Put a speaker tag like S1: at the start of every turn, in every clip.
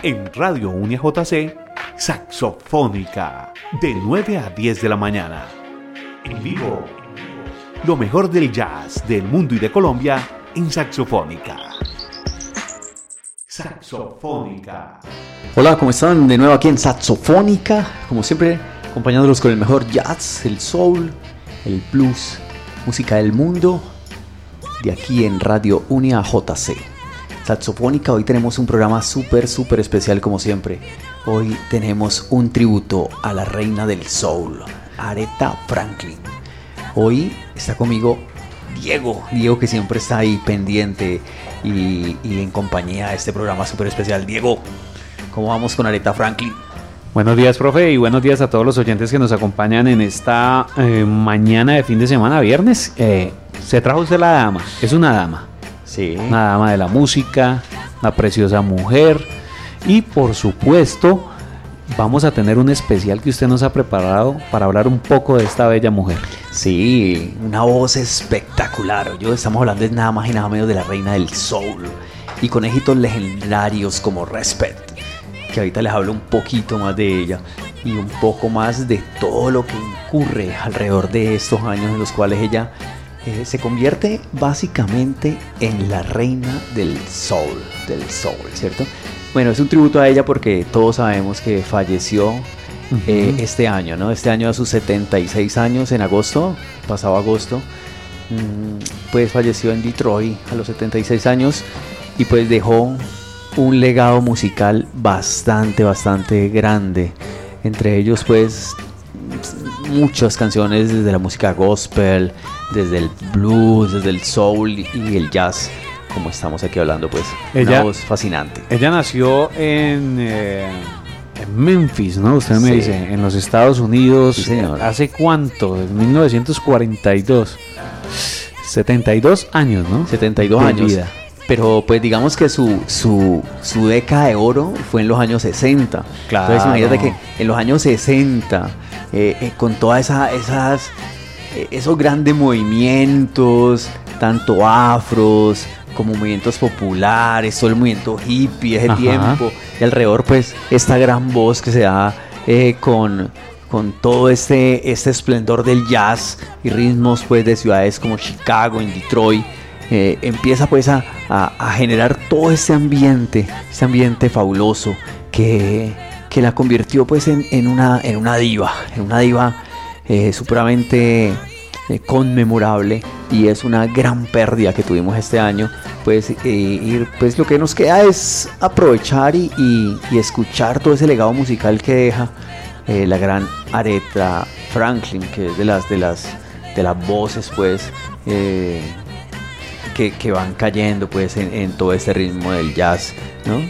S1: En Radio Unia JC, Saxofónica, de 9 a 10 de la mañana. En vivo, lo mejor del jazz del mundo y de Colombia en Saxofónica. Saxofónica.
S2: Hola, ¿cómo están? De nuevo aquí en Saxofónica, como siempre, acompañándolos con el mejor jazz, el soul, el blues, música del mundo, de aquí en Radio Unia JC. Saxofónica, hoy tenemos un programa súper, súper especial como siempre. Hoy tenemos un tributo a la reina del soul, Aretha Franklin. Hoy está conmigo Diego, Diego que siempre está ahí pendiente y, en compañía de este programa súper especial. Diego, ¿cómo vamos con Aretha Franklin?
S3: Buenos días, profe, y buenos días a todos los oyentes que nos acompañan en esta eh, mañana de fin de semana, viernes. Eh, se trajo usted la dama, es una dama. Sí. Una dama de la música, una preciosa mujer. Y por supuesto, vamos a tener un especial que usted nos ha preparado para hablar un poco de esta bella mujer.
S2: Sí, una voz espectacular. Yo estamos hablando de nada más y nada menos de la reina del soul y con éxitos legendarios como Respect, que ahorita les hablo un poquito más de ella y un poco más de todo lo que incurre alrededor de estos años en los cuales ella eh, se convierte básicamente en la reina del soul, del soul, ¿cierto? Bueno, es un tributo a ella porque todos sabemos que falleció eh, este año, ¿no? Este año a sus 76 años, en agosto, pasado agosto, mm, pues falleció en Detroit a los 76 años y pues dejó un legado musical bastante, bastante grande. Entre ellos pues muchas canciones desde la música gospel, desde el blues, desde el soul y el jazz, como estamos aquí hablando, pues.
S3: Ella, una voz fascinante. Ella nació en, eh, en Memphis, ¿no? Usted me dice, en los Estados Unidos. ¿Hace cuánto? En 1942. 72 años, ¿no?
S2: 72 años. Vida. Pero pues digamos que su, su, su década de oro fue en los años 60. Claro. Entonces imagínate que en los años 60, eh, eh, con todas esa, esas eh, esos grandes movimientos, tanto afros como movimientos populares, todo el movimiento hippie, ese tiempo, y alrededor pues esta gran voz que se da con, con todo este, este esplendor del jazz y ritmos pues de ciudades como Chicago, en Detroit, eh, empieza pues a, generar todo ese ambiente, ese ambiente fabuloso que, que la convirtió pues en, una, en una diva, en una diva eh, supremamente eh, conmemorable y es una gran pérdida que tuvimos este año. Pues, eh, pues lo que nos queda es aprovechar y, escuchar todo ese legado musical que deja la gran Aretha Franklin, que es de las, de las, de las voces pues que, van cayendo pues en, todo este ritmo del jazz, ¿no?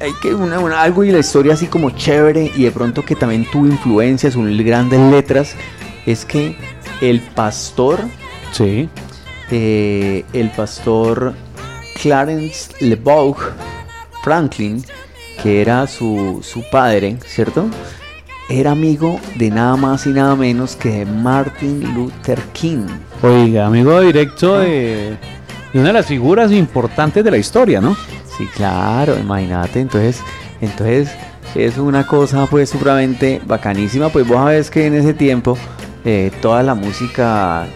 S2: Hay que una, algo y la historia así como chévere y de pronto que también tuvo influencias, un grandes letras, es que el pastor,
S3: sí.
S2: Eh, el pastor Clarence LeBeau Franklin, que era su, su padre, ¿cierto? Era amigo de nada más y nada menos que Martin Luther King.
S3: Oiga, amigo directo de, de una de las figuras importantes de la historia, ¿no?
S2: Sí, claro, imagínate, entonces, entonces es una cosa pues supremamente bacanísima, pues vos sabés que en ese tiempo eh, toda la música,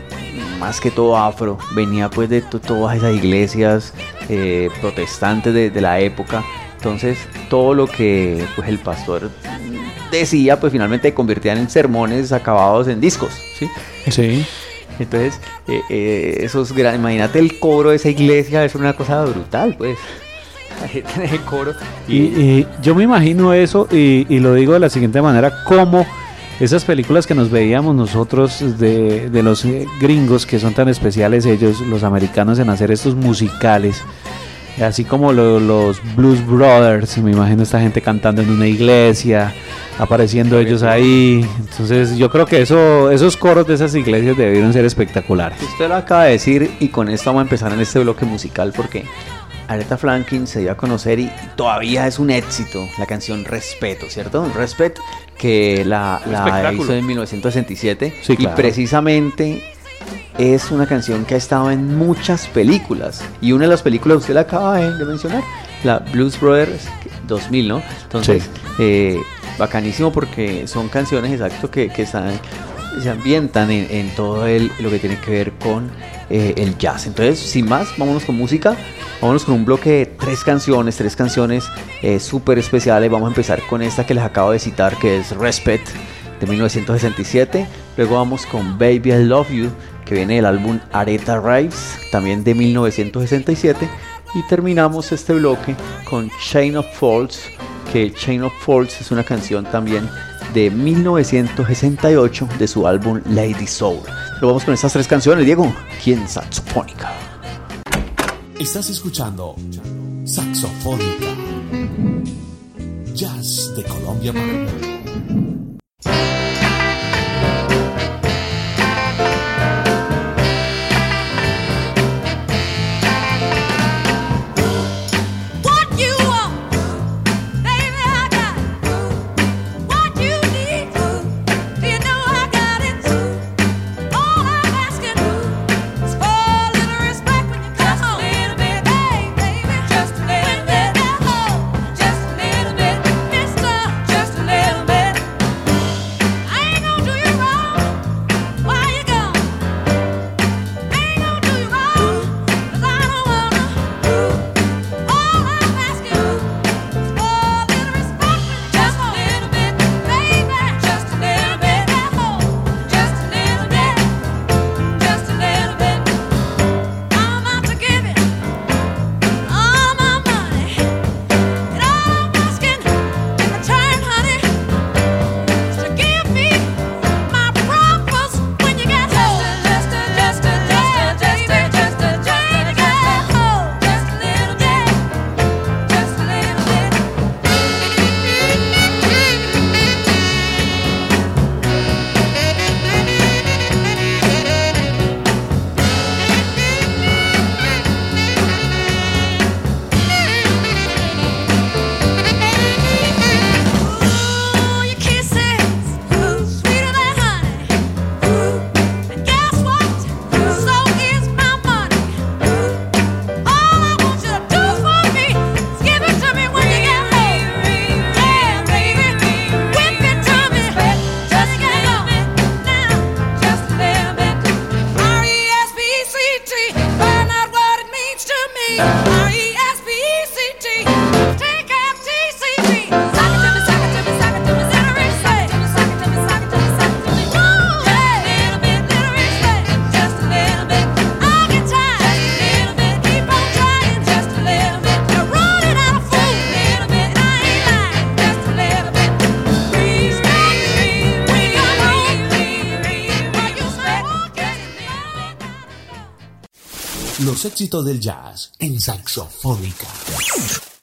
S2: más que todo afro, venía pues de todas esas iglesias eh, protestantes de, la época, entonces todo lo que pues el pastor decía pues finalmente convertían en sermones acabados en discos, ¿sí?
S3: Sí.
S2: Entonces, eh, esos imagínate el coro de esa iglesia, es una cosa brutal, pues.
S3: Y, yo me imagino eso y, lo digo de la siguiente manera, como esas películas que nos veíamos nosotros de, los gringos que son tan especiales ellos, los americanos en hacer estos musicales, así como los Blues Brothers, me imagino esta gente cantando en una iglesia, apareciendo ellos ahí. Entonces yo creo que eso, esos coros de esas iglesias debieron ser espectaculares.
S2: Usted lo acaba de decir y con esto vamos a empezar en este bloque musical porque Aretha Franklin se dio a conocer y todavía es un éxito la canción Respeto, ¿cierto? Respeto que la, hizo en 1967 y precisamente es una canción que ha estado en muchas películas y una de las películas usted la acaba de, mencionar la Blues Brothers 2000, ¿no? Entonces, eh, bacanísimo porque son canciones exacto que, que están, se ambientan en, todo el, lo que tiene que ver con eh, el jazz. Entonces, sin más, vámonos con música. Vámonos con un bloque de tres canciones, tres canciones eh, súper especiales. Vamos a empezar con esta que les acabo de citar, que es Respect de 1967. Luego vamos con Baby I Love You, que viene del álbum Aretha Rives, también de 1967. Y terminamos este bloque con Chain of Faults, que Chain of Faults es una canción también de 1968 de su álbum Lady Soul. Lo vamos con estas tres canciones, Diego. ¿Quién saxofónica?
S1: Estás escuchando Saxofónica. Jazz de Colombia Yeah. Éxitos del jazz en saxofónica.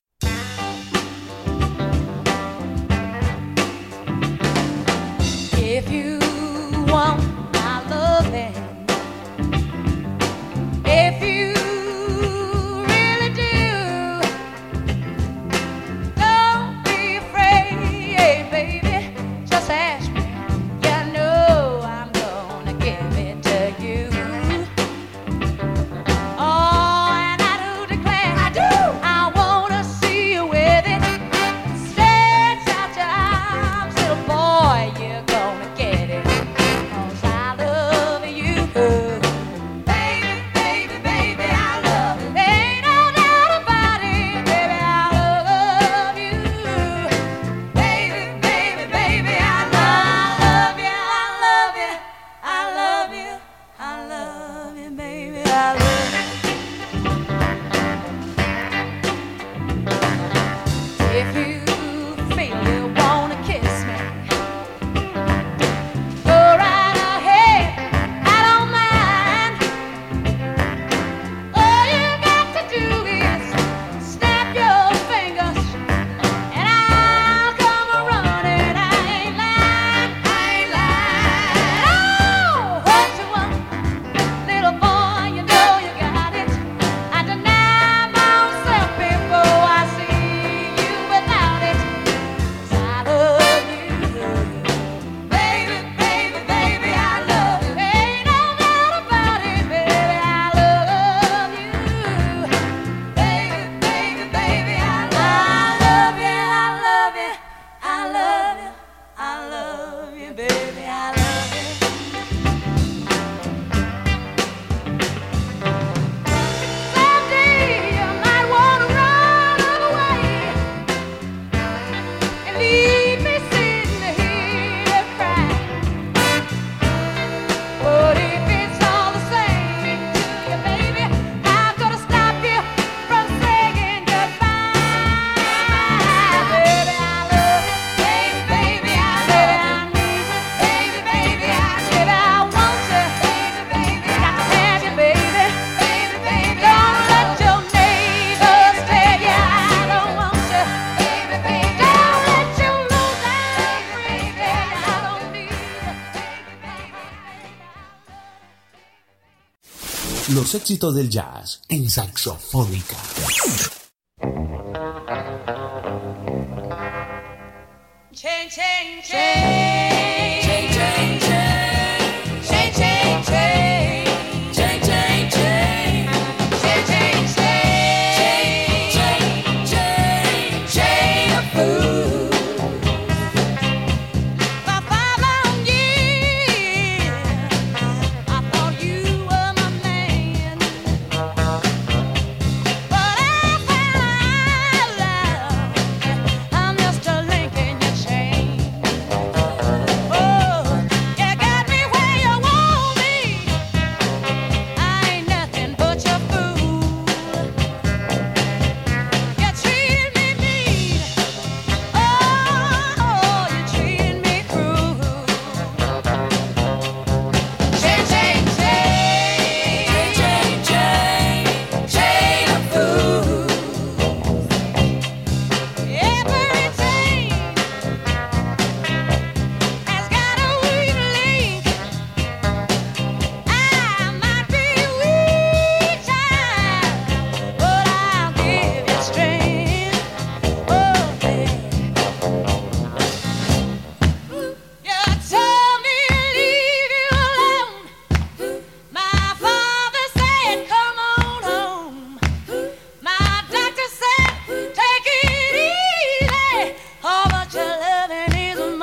S1: Los éxitos del jazz en Saxofónica.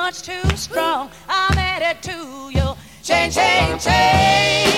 S1: much too strong. I'm headed to you. Change, change, change.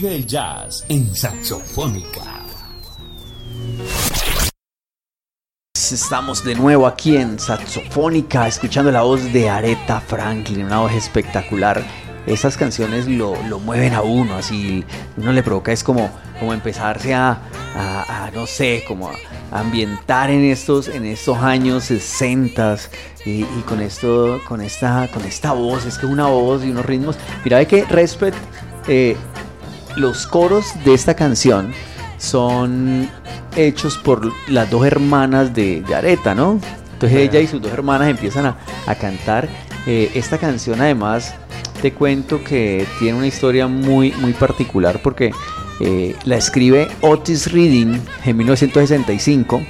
S1: Vive el jazz en Saxofónica.
S2: Estamos de nuevo aquí en Saxofónica, escuchando la voz de Aretha Franklin, una voz espectacular. Esas canciones lo, mueven a uno, así uno le provoca, es como, como empezarse a, no sé, como a ambientar en estos, en estos años 60 y, con esto, con esta, con esta voz, es que una voz y unos ritmos. Mira, ve que Respect eh, los coros de esta canción son hechos por las dos hermanas de, de Areta, ¿no? Entonces ella y sus dos hermanas empiezan a, cantar. Eh, esta canción además te cuento que tiene una historia muy, muy particular porque eh, la escribe Otis Reading en 1965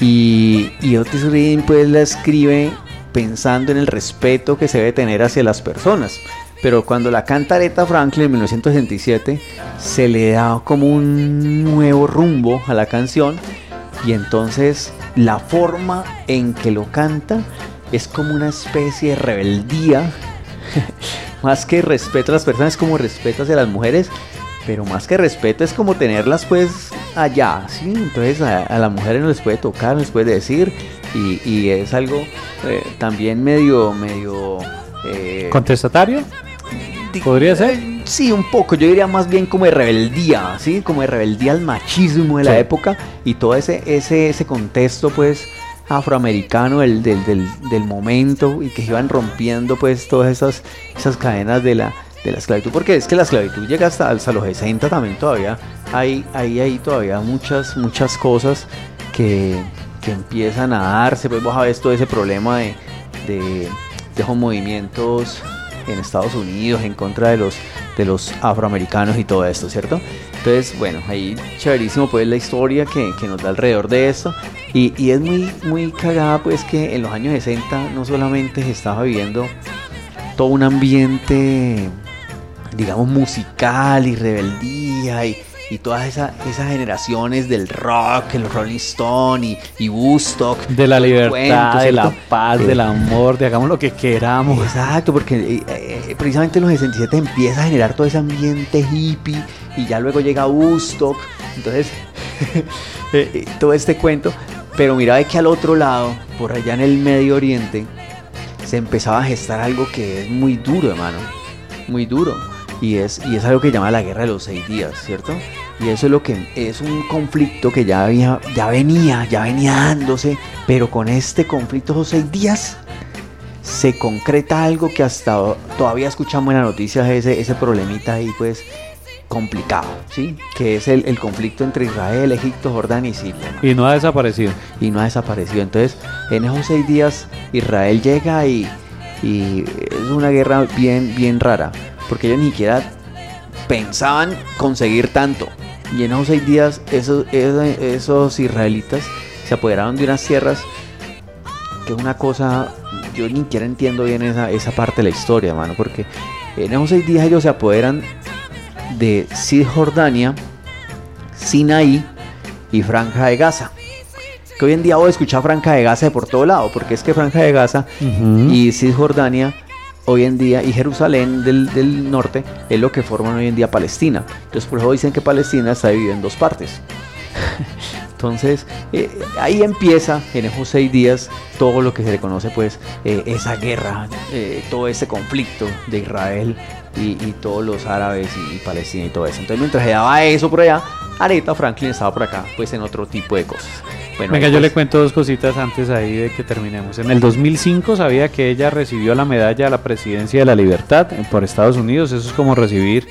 S2: y, y Otis Reading pues la escribe pensando en el respeto que se debe tener hacia las personas pero cuando la canta Aretha Franklin en 1967 se le da como un nuevo rumbo a la canción y entonces la forma en que lo canta es como una especie de rebeldía, más que respeto a las personas, es como respeto hacia las mujeres, pero más que respeto es como tenerlas pues allá, ¿sí? Entonces a, las mujeres no les puede tocar, no les puede decir y, es algo eh, también medio, medio...
S3: Eh, ¿Contestatario? ¿Podría ser?
S2: Eh, sí, un poco. Yo diría más bien como de rebeldía, ¿sí? Como de rebeldía al machismo de la época y todo ese, ese, ese contexto, pues, afroamericano del, del, momento y que iban rompiendo, pues, todas esas, esas cadenas de la, de la esclavitud. Porque es que la esclavitud llega hasta, hasta los 60 también todavía. Hay, hay, hay todavía muchas, muchas cosas que, que empiezan a darse. Pues vos sabés todo ese problema de, de, de movimientos en Estados Unidos en contra de los, de los afroamericanos y todo esto, ¿cierto? Entonces, bueno, ahí chéverísimo pues la historia que, nos da alrededor de esto. Y, es muy, muy cagada pues que en los años 60 no solamente se estaba viviendo todo un ambiente, digamos, musical y rebeldía y, y todas esas generaciones del rock, el Rolling Stone y, y Woodstock.
S3: De la libertad, de la paz, del amor, de hagamos lo que queramos.
S2: Exacto, porque eh, eh, precisamente en los 67 empieza a generar todo ese ambiente hippie y ya luego llega Woodstock. Entonces, eh, todo este cuento. Pero mira de que al otro lado, por allá en el Medio Oriente, se empezaba a gestar algo que es muy duro, hermano. Muy duro. Y es, y es algo que llama la guerra de los seis días, ¿cierto? Y eso es lo que es un conflicto que ya, había, ya venía, ya venía dándose, pero con este conflicto de los seis días se concreta algo que hasta todavía escuchamos en las noticias, ese, ese problemita ahí, pues complicado, ¿sí? Que es el, conflicto entre Israel, Egipto, Jordán y Siria.
S3: Y no ha desaparecido.
S2: Y no ha desaparecido. Entonces, en esos seis días, Israel llega y, y es una guerra bien, bien rara, porque ellos ni siquiera pensaban conseguir tanto. Y en esos seis días, esos, esos israelitas se apoderaron de unas tierras que es una cosa, yo ni siquiera entiendo bien esa, esa parte de la historia, hermano, porque en esos seis días ellos se apoderan de Cisjordania, Sinaí y Franja de Gaza. Que hoy en día voy a escuchar Franja de Gaza de por todo lado, porque es que Franja de Gaza y Cisjordania hoy en día y Jerusalén del, norte es lo que forman hoy en día Palestina. Entonces por eso dicen que Palestina está dividida en dos partes. Entonces eh, ahí empieza en esos seis días todo lo que se le conoce pues eh, esa guerra, eh, todo ese conflicto de Israel y, todos los árabes y, Palestina y todo eso. Entonces mientras se daba eso por allá, Aretha Franklin estaba por acá, pues en otro tipo de cosas.
S3: Venga, yo le cuento dos cositas antes ahí de que terminemos. En el 2005 sabía que ella recibió la medalla a la presidencia de la libertad por Estados Unidos. Eso es como recibir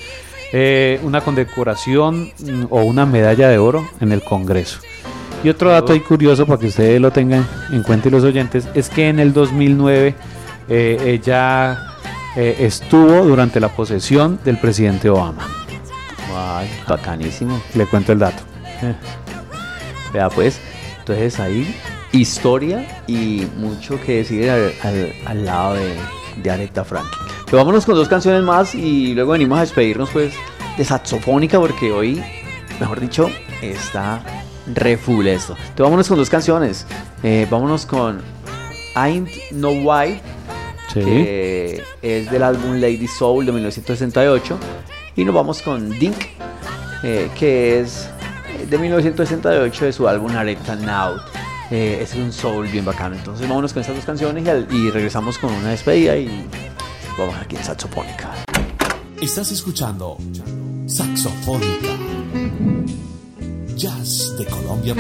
S3: eh, una condecoración mm, o una medalla de oro en el Congreso. Y otro dato ahí curioso para que ustedes lo tengan en cuenta y los oyentes es que en el 2009 eh, ella eh, estuvo durante la posesión del presidente Obama.
S2: Ay, bacanísimo.
S3: Le cuento el dato.
S2: Vea pues, entonces ahí historia y mucho que decir al, lado de, de Aretha Franklin. Pero vámonos con dos canciones más y luego venimos a despedirnos pues de saxofónica porque hoy, mejor dicho, está re full esto. Entonces vámonos con dos canciones. Eh, vámonos con Ain't No White que es del álbum Lady Soul de 1968. Y nos vamos con Dink, eh, que es de 1968 de su álbum Aretha Now. Eh, es un soul bien bacano. Entonces vámonos con estas dos canciones y, regresamos con una despedida y vamos aquí en Saxofónica.
S1: Estás escuchando Saxofónica. Jazz de Colombia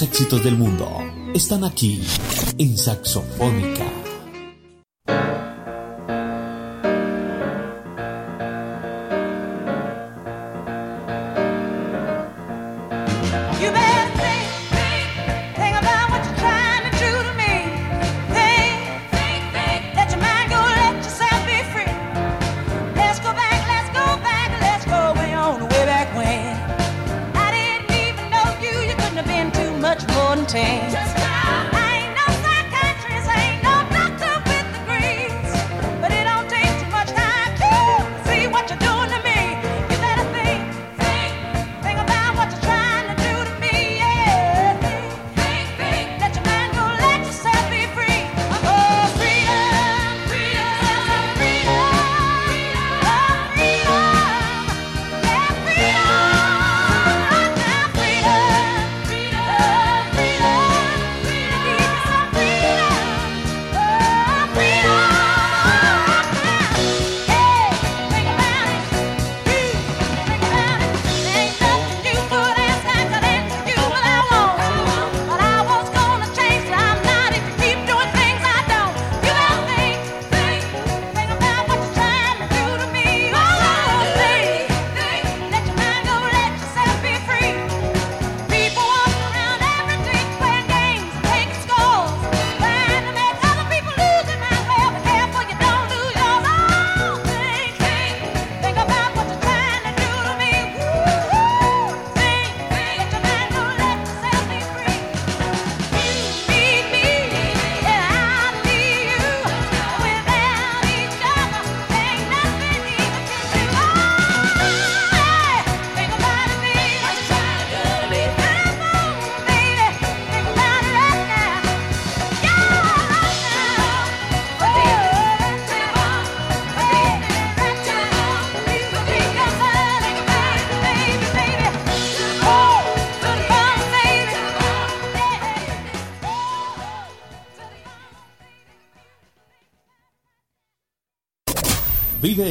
S1: éxitos del mundo están aquí en Saxofónica.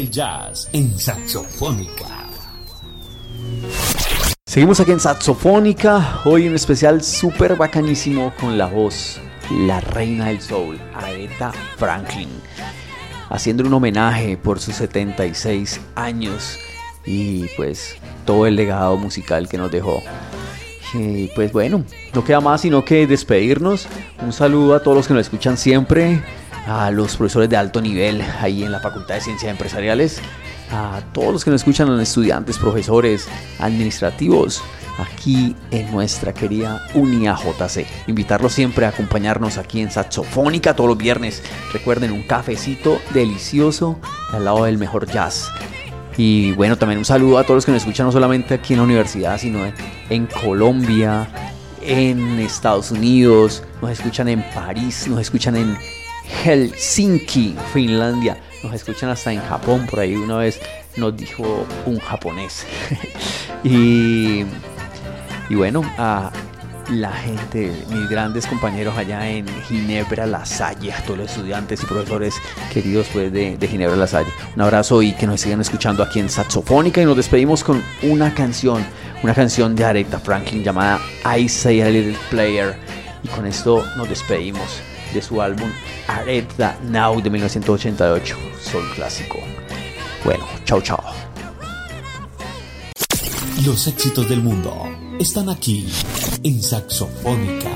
S1: Vive el jazz en Saxofónica.
S2: Seguimos aquí en Saxofónica, hoy un especial súper bacanísimo con la voz, la reina del soul, Aretha Franklin, haciendo un homenaje por sus 76 años y pues todo el legado musical que nos dejó. Y pues bueno, no queda más sino que despedirnos. Un saludo a todos los que nos escuchan siempre a los profesores de alto nivel ahí en la Facultad de Ciencias Empresariales, a todos los que nos escuchan, a estudiantes, profesores, administrativos, aquí en nuestra querida Unia JC. Invitarlos siempre a acompañarnos aquí en Saxofónica todos los viernes. Recuerden un cafecito delicioso al lado del mejor jazz. Y bueno, también un saludo a todos los que nos escuchan no solamente aquí en la universidad, sino en Colombia, en Estados Unidos, nos escuchan en París, nos escuchan en Helsinki, Finlandia, nos escuchan hasta en Japón, por ahí una vez nos dijo un japonés. y, bueno, a la gente, mis grandes compañeros allá en Ginebra La Salle, a todos los estudiantes y profesores queridos pues, de, de Ginebra La Salle. Un abrazo y que nos sigan escuchando aquí en Saxofónica y nos despedimos con una canción, una canción de Aretha Franklin llamada I Say a Little Player. Y con esto nos despedimos de su álbum Aretha Now de 1988, Sol Clásico. Bueno, chao chao.
S1: Los éxitos del mundo están aquí en Saxofónica.